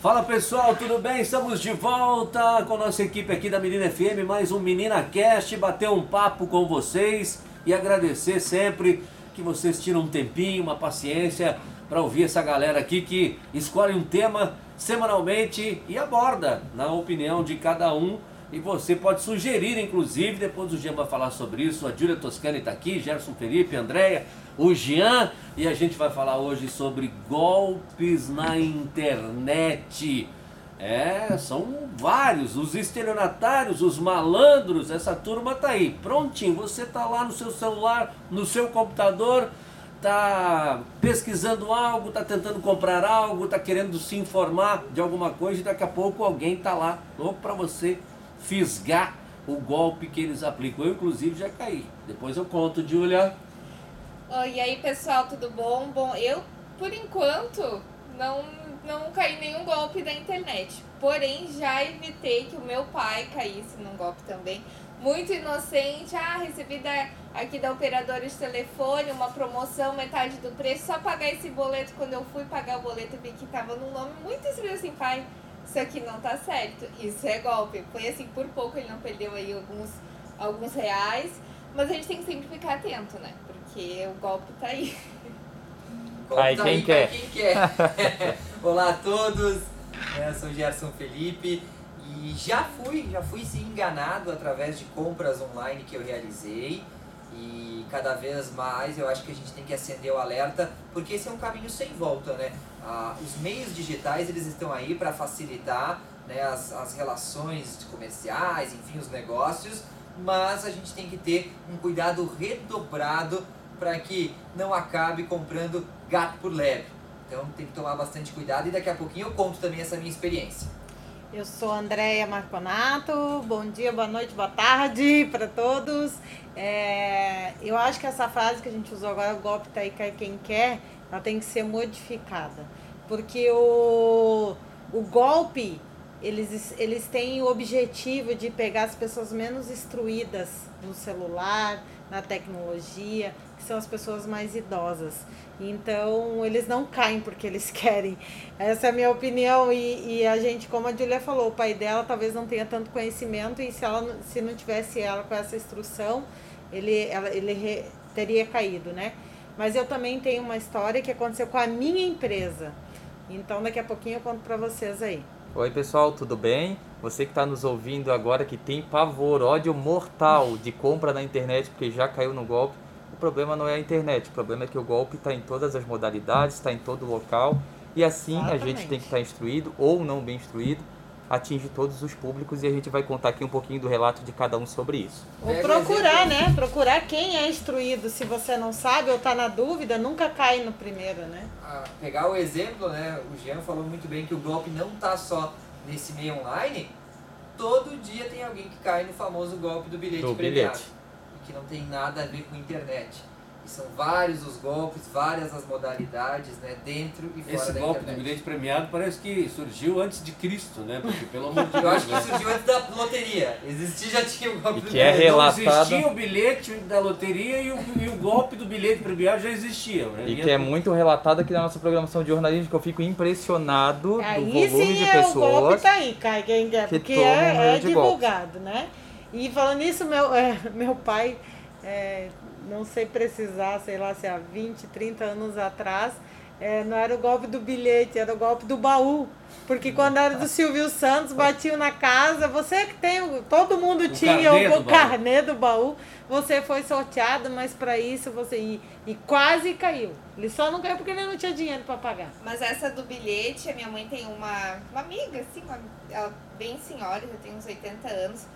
Fala pessoal, tudo bem? Estamos de volta com nossa equipe aqui da Menina FM, mais um Menina Cast, bater um papo com vocês e agradecer sempre que vocês tiram um tempinho, uma paciência para ouvir essa galera aqui que escolhe um tema semanalmente e aborda na opinião de cada um. E você pode sugerir, inclusive, depois o Jean vai falar sobre isso. A Júlia Toscani está aqui, Gerson Felipe, Andréia, o Jean. E a gente vai falar hoje sobre golpes na internet. É, são vários, os estelionatários, os malandros, essa turma tá aí, prontinho. Você tá lá no seu celular, no seu computador, tá pesquisando algo, tá tentando comprar algo, tá querendo se informar de alguma coisa e daqui a pouco alguém tá lá louco para você fisgar o golpe que eles aplicam. Eu inclusive já caí. Depois eu conto, Julia. E aí pessoal, tudo bom? Bom, eu por enquanto não não caí nenhum golpe da internet. Porém, já evitei que o meu pai caísse num golpe também. Muito inocente, ah, recebi da, aqui da operadora de telefone uma promoção, metade do preço, só pagar esse boleto. Quando eu fui pagar o boleto, vi que tava num nome muito escrito assim, pai, isso aqui não tá certo, isso é golpe. Foi assim, por pouco ele não perdeu aí alguns, alguns reais, mas a gente tem que sempre ficar atento, né? Porque o golpe tá aí. Aí, quem, aí quer? quem quer? Olá a todos, eu sou Gerson Felipe e já fui, já fui sim enganado através de compras online que eu realizei e cada vez mais eu acho que a gente tem que acender o alerta porque esse é um caminho sem volta, né? Ah, os meios digitais eles estão aí para facilitar né, as, as relações comerciais, enfim, os negócios, mas a gente tem que ter um cuidado redobrado para que não acabe comprando gato por leve. Então tem que tomar bastante cuidado e daqui a pouquinho eu conto também essa minha experiência. Eu sou Andréia Marconato, bom dia, boa noite, boa tarde para todos. É, eu acho que essa frase que a gente usou agora, o golpe tá aí, cai quem quer, ela tem que ser modificada. Porque o, o golpe, eles, eles têm o objetivo de pegar as pessoas menos instruídas no celular, na tecnologia, que são as pessoas mais idosas. Então, eles não caem porque eles querem. Essa é a minha opinião. E, e a gente, como a Julia falou, o pai dela talvez não tenha tanto conhecimento e se, ela, se não tivesse ela com essa instrução, ele, ela, ele re, teria caído, né? Mas eu também tenho uma história que aconteceu com a minha empresa. Então, daqui a pouquinho eu conto para vocês aí. Oi, pessoal, tudo bem? Você que está nos ouvindo agora que tem pavor, ódio mortal de compra na internet porque já caiu no golpe problema não é a internet, o problema é que o golpe está em todas as modalidades, está em todo local, e assim Exatamente. a gente tem que estar tá instruído ou não bem instruído, atinge todos os públicos e a gente vai contar aqui um pouquinho do relato de cada um sobre isso. Ou procurar, né? Procurar quem é instruído. Se você não sabe ou está na dúvida, nunca cai no primeiro, né? Ah, pegar o exemplo, né? O Jean falou muito bem que o golpe não está só nesse meio online. Todo dia tem alguém que cai no famoso golpe do bilhete do premiado. Bilhete que não tem nada a ver com internet. E são vários os golpes, várias as modalidades, né, dentro e fora Esse da golpe internet. do bilhete premiado parece que surgiu antes de Cristo, né? Porque pelo amor de Deus. Eu acho que né? surgiu antes da loteria. Existia já tinha o golpe e do que é bilhete. relatado... Não existia o bilhete da loteria e o, e o golpe do bilhete premiado já existia. Né? E que é muito relatado aqui na nossa programação de jornalismo, que eu fico impressionado aí do volume sim de é pessoas. O golpe tá aí, cai quem quer, porque é, é divulgado, né? E falando nisso, meu, é, meu pai é, não sei precisar, sei lá, se há 20, 30 anos atrás, é, não era o golpe do bilhete, era o golpe do baú. Porque quando era do Silvio Santos, batiam na casa, você que tem, todo mundo o tinha o, o carnê do baú, você foi sorteado, mas para isso você. E, e quase caiu. Ele só não caiu porque ele não tinha dinheiro para pagar. Mas essa do bilhete, a minha mãe tem uma, uma amiga, assim, uma, ela bem senhora, já tem uns 80 anos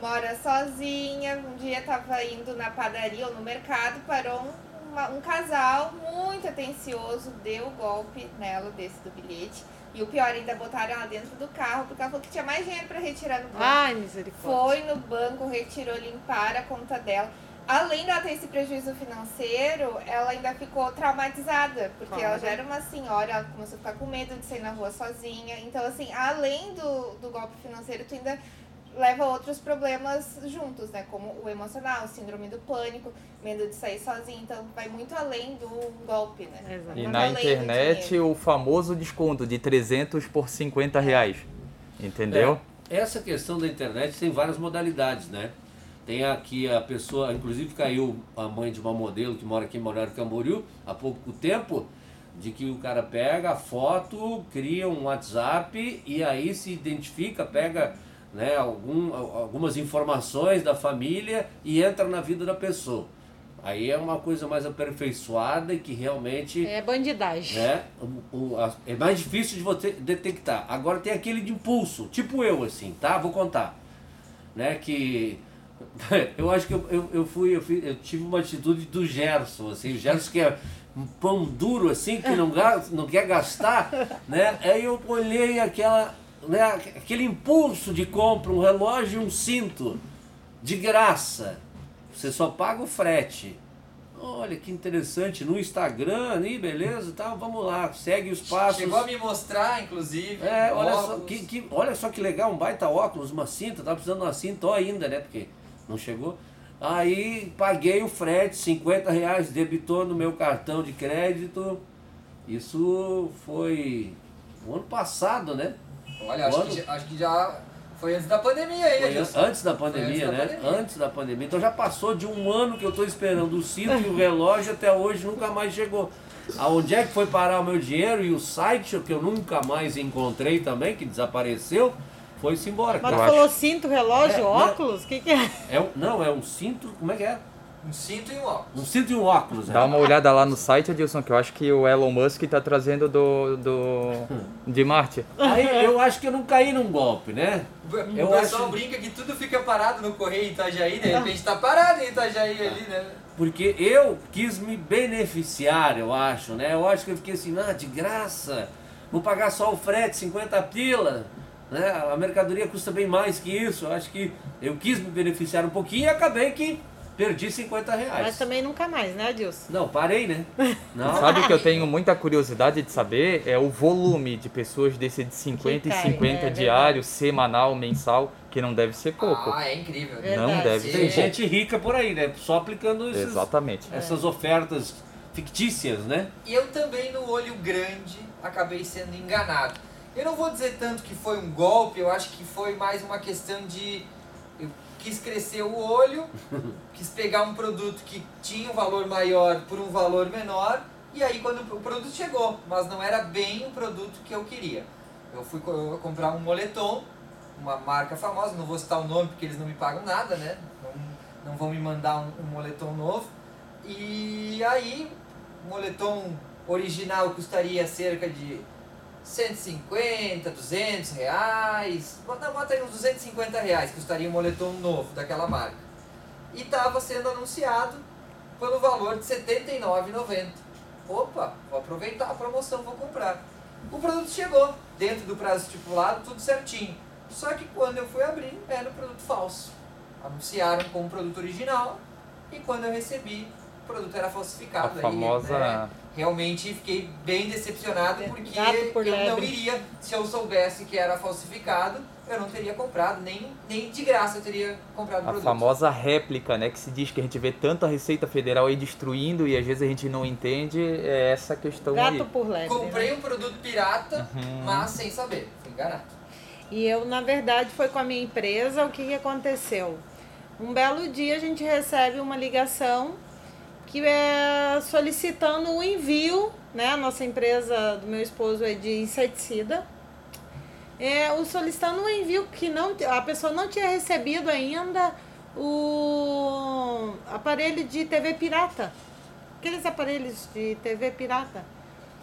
mora sozinha. Um dia tava indo na padaria ou no mercado, parou um, uma, um casal muito atencioso, deu golpe nela desse do bilhete. E o pior, ainda botaram ela dentro do carro, porque ela falou que tinha mais dinheiro para retirar no banco. Ai, misericórdia. Foi no banco, retirou, limparam a conta dela. Além dela ter esse prejuízo financeiro, ela ainda ficou traumatizada, porque claro. ela já era uma senhora, ela começou a ficar com medo de sair na rua sozinha. Então, assim, além do, do golpe financeiro, tu ainda leva a outros problemas juntos, né? Como o emocional, o síndrome do pânico, medo de sair sozinho. Então vai muito além do golpe, né? Exato. E na internet o famoso desconto de 300 por 50 reais. Entendeu? É, essa questão da internet tem várias modalidades, né? Tem aqui a pessoa, inclusive caiu a mãe de uma modelo que mora aqui em Balneário Camboriú há pouco tempo, de que o cara pega a foto, cria um WhatsApp e aí se identifica, pega né, algum, algumas informações da família e entra na vida da pessoa. Aí é uma coisa mais aperfeiçoada e que realmente. É bandidagem. Né, o, o, a, é mais difícil de você detectar. Agora tem aquele de impulso, tipo eu, assim, tá? Vou contar. Né, que. Eu acho que eu, eu, eu fui, eu, fui, eu tive uma atitude do Gerson, assim, o Gerson que é um pão duro assim, que não, não quer gastar, né? Aí eu olhei aquela né, aquele impulso de compra, um relógio e um cinto, de graça. Você só paga o frete. Olha que interessante, no Instagram, ali, beleza, tá, vamos lá, segue os passos. Chegou a me mostrar, inclusive. É, olha só, que, que, olha só que legal, um baita óculos, uma cinta, tá precisando de uma cinta ainda, né? Porque não chegou. Aí paguei o frete, 50 reais, debitou no meu cartão de crédito. Isso foi o ano passado, né? Olha, acho que, acho que, já foi antes da pandemia aí, né, Antes da pandemia, antes né? Da pandemia. Antes da pandemia. Então já passou de um ano que eu estou esperando o cinto e o relógio até hoje nunca mais chegou. Aonde é que foi parar o meu dinheiro e o site que eu nunca mais encontrei também, que desapareceu, foi-se embora. Mas tu falou cinto, relógio, é, óculos? O que, que é? é? Não, é um cinto, como é que é? Um cinto e um óculos. Um cinto e um óculos. Dá uma olhada lá no site, Adilson, que eu acho que o Elon Musk está trazendo do, do de Marte. Aí eu acho que eu não caí num golpe, né? Eu o pessoal acho... brinca que tudo fica parado no Correio Itajaí, de repente está parado em Itajaí ali, né? Porque eu quis me beneficiar, eu acho, né? Eu acho que eu fiquei assim, ah, de graça, vou pagar só o frete, 50 pila. Né? A mercadoria custa bem mais que isso. Eu acho que eu quis me beneficiar um pouquinho e acabei que Perdi 50 reais. Mas também nunca mais, né, Adilson? Não, parei, né? Não. Sabe o que eu tenho muita curiosidade de saber? É o volume de pessoas desse de 50 cai, e 50 é, diário, semanal, mensal, que não deve ser pouco. Ah, é incrível. Verdade. Não deve Tem ser gente rica por aí, né? Só aplicando esses, Exatamente. essas ofertas fictícias, né? E eu também, no olho grande, acabei sendo enganado. Eu não vou dizer tanto que foi um golpe, eu acho que foi mais uma questão de quis crescer o olho, quis pegar um produto que tinha um valor maior por um valor menor, e aí quando o produto chegou, mas não era bem o produto que eu queria. Eu fui comprar um moletom, uma marca famosa, não vou citar o nome porque eles não me pagam nada, né? Não, não vão me mandar um, um moletom novo. E aí, o moletom original custaria cerca de 150, 200 reais, não, bota aí uns 250 reais, que custaria um moletom novo daquela marca. E estava sendo anunciado pelo valor de R$ 79,90. Opa, vou aproveitar a promoção, vou comprar. O produto chegou, dentro do prazo estipulado, tudo certinho. Só que quando eu fui abrir, era um produto falso. Anunciaram como produto original e quando eu recebi, o produto era falsificado. A famosa... Aí, né? Realmente fiquei bem decepcionado porque eu lebre. não iria, se eu soubesse que era falsificado, eu não teria comprado, nem, nem de graça eu teria comprado o a produto. A famosa réplica, né, que se diz que a gente vê tanto a Receita Federal aí destruindo e às vezes a gente não entende, é essa questão Gato aí. por lebre. Comprei né? um produto pirata, uhum. mas sem saber, fui enganado. E eu, na verdade, foi com a minha empresa, o que, que aconteceu? Um belo dia a gente recebe uma ligação que é solicitando o envio, né? A nossa empresa do meu esposo é de inseticida. É, o solicitando o envio que não a pessoa não tinha recebido ainda o aparelho de TV pirata. Aqueles aparelhos de TV pirata.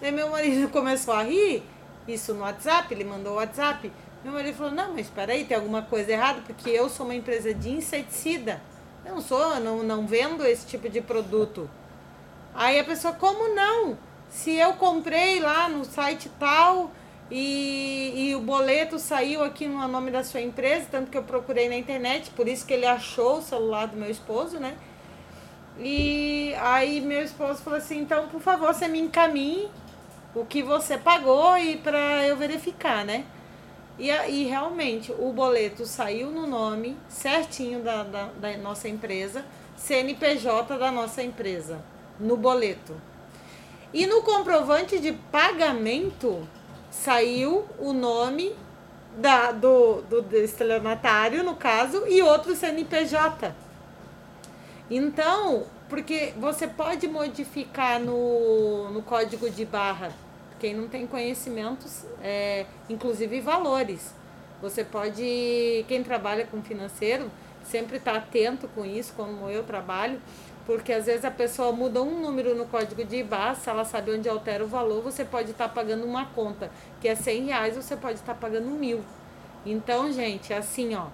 Aí meu marido começou a rir, isso no WhatsApp, ele mandou o WhatsApp. Meu marido falou, não, mas espera aí, tem alguma coisa errada, porque eu sou uma empresa de inseticida. Não sou, não, não vendo esse tipo de produto. Aí a pessoa, como não? Se eu comprei lá no site tal e, e o boleto saiu aqui no nome da sua empresa, tanto que eu procurei na internet, por isso que ele achou o celular do meu esposo, né? E aí meu esposo falou assim, então por favor você me encaminhe o que você pagou e para eu verificar, né? E, e realmente o boleto saiu no nome certinho da, da, da nossa empresa, CNPJ da nossa empresa, no boleto. E no comprovante de pagamento saiu o nome da, do, do estelionatário, no caso, e outro CNPJ. Então, porque você pode modificar no, no código de barra quem não tem conhecimentos, é, inclusive valores. Você pode, quem trabalha com financeiro, sempre está atento com isso, como eu trabalho, porque às vezes a pessoa muda um número no código de IBA, se ela sabe onde altera o valor, você pode estar tá pagando uma conta que é 100 reais, você pode estar tá pagando mil. Então, gente, assim, ó,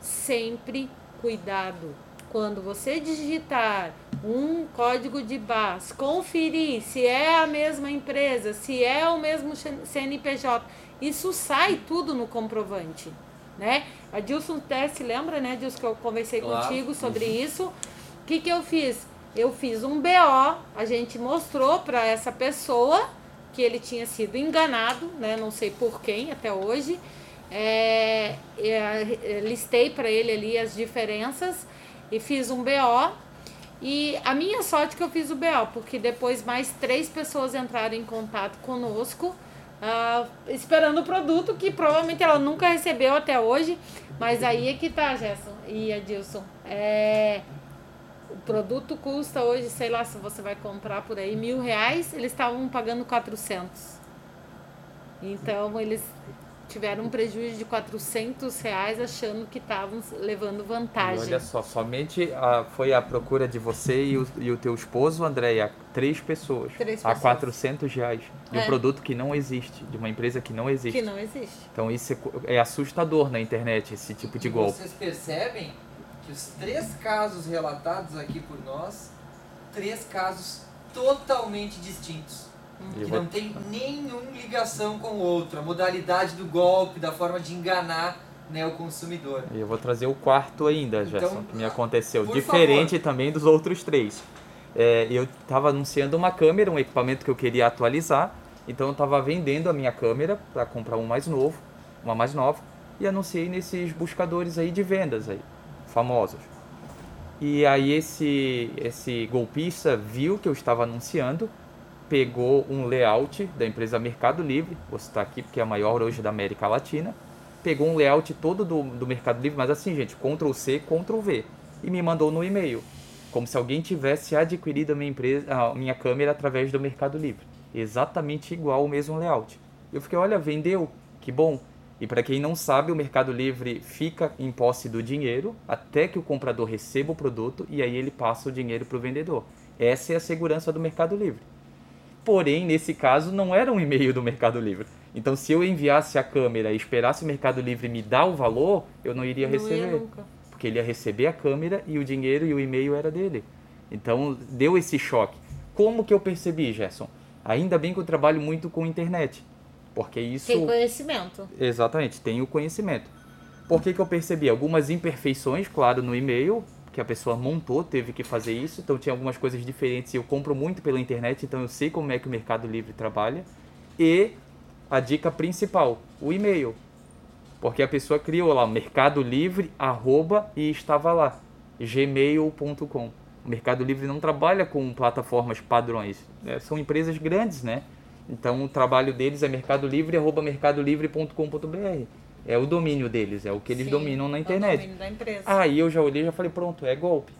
sempre cuidado quando você digitar um código de base, conferir se é a mesma empresa, se é o mesmo CNPJ, isso sai tudo no comprovante, né? A Dilson até se lembra, né, Dilson, que eu conversei claro. contigo sobre uhum. isso. O que, que eu fiz? Eu fiz um BO, a gente mostrou para essa pessoa que ele tinha sido enganado, né? Não sei por quem até hoje. É, é, listei para ele ali as diferenças e fiz um BO. E a minha sorte que eu fiz o BO, porque depois mais três pessoas entraram em contato conosco, uh, esperando o produto que provavelmente ela nunca recebeu até hoje. Mas aí é que tá, Gerson e Adilson. É, o produto custa hoje, sei lá, se você vai comprar por aí mil reais, eles estavam pagando 400. Então eles tiveram um prejuízo de 400 reais achando que estavam levando vantagem. E olha só, somente a, foi a procura de você e o, e o teu esposo, Andréia, três pessoas. Três pessoas. A 400 reais. De é. um produto que não existe, de uma empresa que não existe. Que não existe. Então isso é, é assustador na internet, esse tipo de e golpe. Vocês percebem que os três casos relatados aqui por nós, três casos totalmente distintos que vou... não tem nenhuma ligação com o outro. A modalidade do golpe, da forma de enganar né, o consumidor. E eu vou trazer o quarto ainda, então, Gerson, que me aconteceu. Diferente favor. também dos outros três. É, eu estava anunciando uma câmera, um equipamento que eu queria atualizar. Então eu estava vendendo a minha câmera para comprar um mais novo, uma mais nova, e anunciei nesses buscadores aí de vendas aí, famosos. E aí esse esse golpista viu que eu estava anunciando pegou um layout da empresa Mercado Livre, vou citar aqui porque é a maior hoje da América Latina, pegou um layout todo do, do Mercado Livre, mas assim, gente, Ctrl C, Ctrl V, e me mandou no e-mail, como se alguém tivesse adquirido a minha, empresa, a minha câmera através do Mercado Livre. Exatamente igual o mesmo layout. Eu fiquei, olha, vendeu, que bom. E para quem não sabe, o Mercado Livre fica em posse do dinheiro até que o comprador receba o produto e aí ele passa o dinheiro para o vendedor. Essa é a segurança do Mercado Livre. Porém, nesse caso, não era um e-mail do Mercado Livre. Então, se eu enviasse a câmera e esperasse o Mercado Livre me dar o valor, eu não iria não receber. Ia porque ele ia receber a câmera e o dinheiro e o e-mail era dele. Então, deu esse choque. Como que eu percebi, Gerson? Ainda bem que eu trabalho muito com internet. Porque isso. Tem conhecimento. Exatamente, tenho conhecimento. Por que, que eu percebi? Algumas imperfeições, claro, no e-mail, que a pessoa montou, teve que fazer isso. Então tinha algumas coisas diferentes. Eu compro muito pela internet, então eu sei como é que o Mercado Livre trabalha. E a dica principal, o e-mail. Porque a pessoa criou lá Mercado Livre, arroba, e estava lá, gmail.com. O Mercado Livre não trabalha com plataformas padrões, né? são empresas grandes, né? Então o trabalho deles é mercado livre, arroba mercadolivre.com.br é o domínio deles, é o que eles Sim, dominam na internet. É o domínio da empresa. Aí eu já olhei e já falei, pronto, é golpe.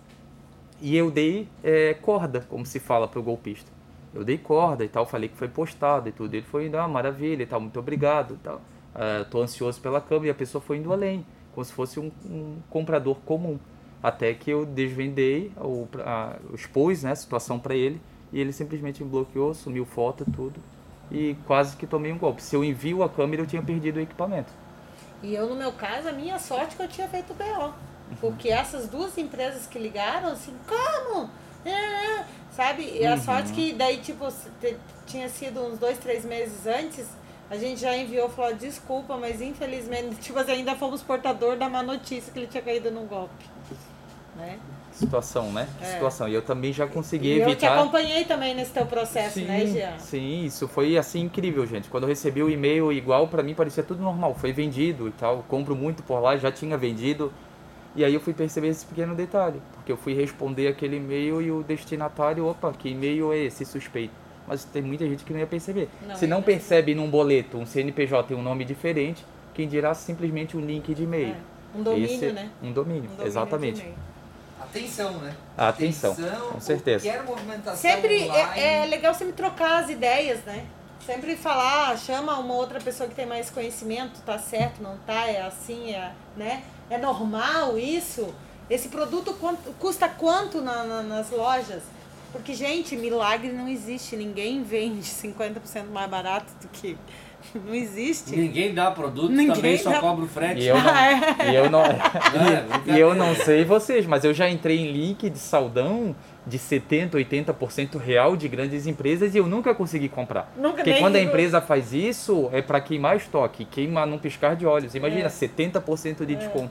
E eu dei é, corda, como se fala para o golpista. Eu dei corda e tal, falei que foi postado e tudo. Ele foi indo, ah, maravilha e tal, muito obrigado e tal. Uh, tô ansioso pela câmera e a pessoa foi indo além, como se fosse um, um comprador comum. Até que eu desvendei, ou, uh, expus né, a situação para ele e ele simplesmente me bloqueou, sumiu foto e tudo. E quase que tomei um golpe. Se eu envio a câmera, eu tinha perdido o equipamento. E eu, no meu caso, a minha sorte é que eu tinha feito BO. Porque essas duas empresas que ligaram, assim, como? É, é, sabe? E a uhum. sorte que daí, tipo, tinha sido uns dois, três meses antes, a gente já enviou, falou, desculpa, mas infelizmente, tipo, ainda fomos portador da má notícia que ele tinha caído no golpe. Né? Situação, né? É. Situação. E eu também já consegui e evitar. Eu te acompanhei também nesse teu processo, sim, né, Jean? Sim, isso foi assim incrível, gente. Quando eu recebi o e-mail igual, para mim parecia tudo normal. Foi vendido e tal. Compro muito por lá, já tinha vendido. E aí eu fui perceber esse pequeno detalhe, porque eu fui responder aquele e-mail e o destinatário, opa, que e-mail é esse suspeito? Mas tem muita gente que não ia perceber. Não, Se não percebe num boleto um CNPJ tem um nome diferente, quem dirá simplesmente um link de e-mail. É. Um domínio, esse, né? Um domínio, um domínio exatamente. Atenção, né? Atenção, Atenção com certeza. Sempre é, é, é legal sempre trocar as ideias, né? Sempre falar, chama uma outra pessoa que tem mais conhecimento, tá certo, não tá, é assim, é, né? É normal isso? Esse produto quanto, custa quanto na, na, nas lojas? Porque, gente, milagre não existe. Ninguém vende 50% mais barato do que. Não existe. Ninguém dá produto, Ninguém também só cobra o frete. E eu não, e eu não, e, e eu não sei vocês, mas eu já entrei em link de saldão de 70%, 80% real de grandes empresas e eu nunca consegui comprar. Nunca Porque quando a empresa faz isso, é para queimar estoque, queima num piscar de olhos. Imagina, é. 70% de é. desconto.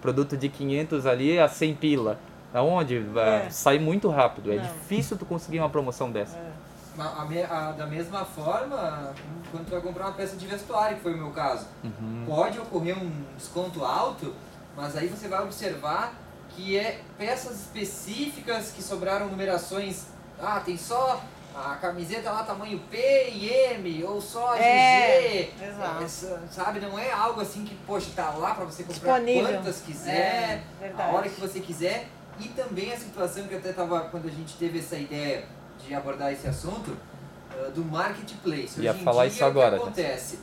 Produto de 500 ali a 100 pila. Aonde? É. Sai muito rápido. É Não. difícil tu conseguir uma promoção dessa. É. A, a, da mesma forma, quando tu vai comprar uma peça de vestuário, que foi o meu caso, uhum. pode ocorrer um desconto alto, mas aí você vai observar que é peças específicas que sobraram numerações. Ah, tem só a camiseta lá tamanho P e M, ou só a é, GG. Exato. Essa, sabe, não é algo assim que, poxa, tá lá para você comprar Disponível. quantas quiser, é, a hora que você quiser. E também a situação que até tava quando a gente teve essa ideia de abordar esse assunto uh, do marketplace. Ia Hoje falar dia, isso agora. O que acontece?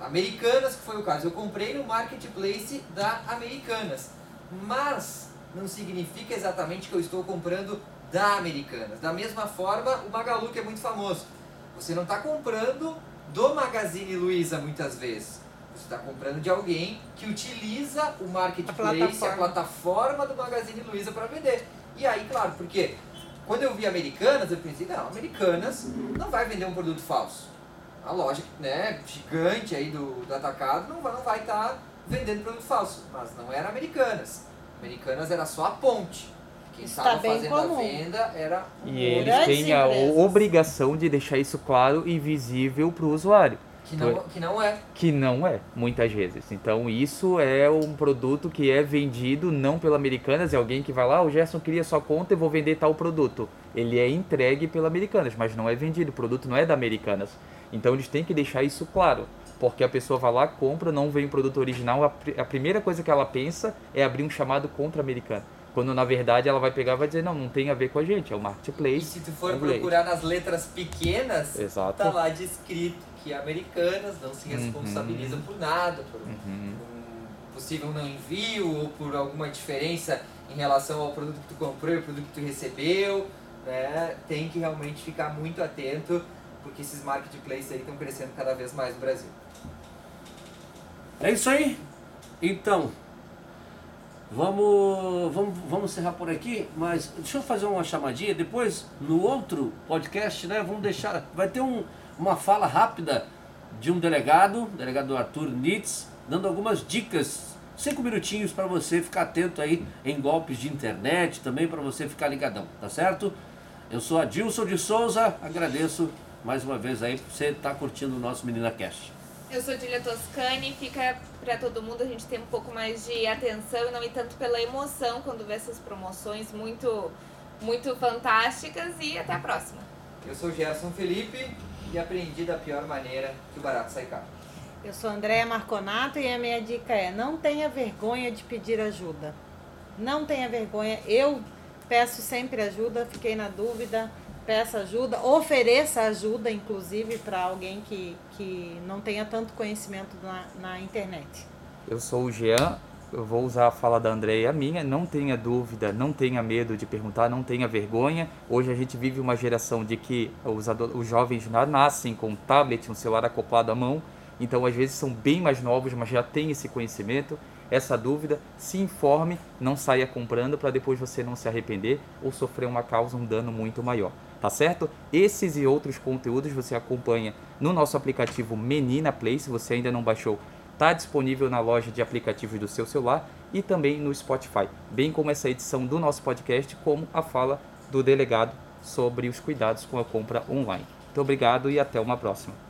Americanas, que foi o caso, eu comprei no marketplace da Americanas, mas não significa exatamente que eu estou comprando da Americanas. Da mesma forma, o Magalu, que é muito famoso. Você não está comprando do Magazine Luiza muitas vezes. Você está comprando de alguém que utiliza o marketplace, a plataforma, a plataforma do Magazine Luiza para vender. E aí, claro, porque quando eu vi Americanas, eu pensei, não, Americanas não vai vender um produto falso. A loja né, gigante aí do, do atacado não vai estar não vai tá vendendo produto falso. Mas não era Americanas. Americanas era só a ponte. Quem estava fazendo comum. a venda era E eles têm a obrigação de deixar isso claro e visível para o usuário. Que não, que não é. Que não é, muitas vezes. Então isso é um produto que é vendido não pela Americanas, é alguém que vai lá, o Gerson queria sua conta e vou vender tal produto. Ele é entregue pela Americanas, mas não é vendido, o produto não é da Americanas. Então eles têm que deixar isso claro. Porque a pessoa vai lá, compra, não vem o produto original, a, a primeira coisa que ela pensa é abrir um chamado contra americano. Quando na verdade ela vai pegar e vai dizer, não, não tem a ver com a gente, é o marketplace. E se tu for procurar nas letras pequenas, Exato. tá lá descrito que americanas não se responsabilizam uhum. por nada, por uhum. um possível não envio ou por alguma diferença em relação ao produto que tu comprou e o produto que tu recebeu. Né? Tem que realmente ficar muito atento, porque esses marketplaces aí estão crescendo cada vez mais no Brasil. É isso aí. Então, vamos, vamos, vamos encerrar por aqui, mas deixa eu fazer uma chamadinha. Depois, no outro podcast, né, vamos deixar. Vai ter um, uma fala rápida de um delegado, delegado Arthur Nitz, dando algumas dicas, cinco minutinhos para você ficar atento aí em golpes de internet, também para você ficar ligadão, tá certo? Eu sou Adilson de Souza, agradeço mais uma vez aí por você estar tá curtindo o nosso Menina Cast. Eu sou Julia Toscani, fica para todo mundo a gente ter um pouco mais de atenção e não ir tanto pela emoção quando vê essas promoções muito, muito fantásticas e até a próxima. Eu sou Gerson Felipe e aprendi da pior maneira que o barato sai caro. Eu sou Andréa Marconato e a minha dica é não tenha vergonha de pedir ajuda. Não tenha vergonha. Eu peço sempre ajuda, fiquei na dúvida peça ajuda, ofereça ajuda, inclusive, para alguém que, que não tenha tanto conhecimento na, na internet. Eu sou o Jean, eu vou usar a fala da Andréia minha, não tenha dúvida, não tenha medo de perguntar, não tenha vergonha. Hoje a gente vive uma geração de que os, os jovens nascem com um tablet, um celular acoplado à mão, então às vezes são bem mais novos, mas já têm esse conhecimento, essa dúvida, se informe, não saia comprando para depois você não se arrepender ou sofrer uma causa, um dano muito maior. Tá certo? Esses e outros conteúdos você acompanha no nosso aplicativo Menina Play, se você ainda não baixou, está disponível na loja de aplicativos do seu celular e também no Spotify, bem como essa edição do nosso podcast, como a fala do delegado sobre os cuidados com a compra online. Muito obrigado e até uma próxima.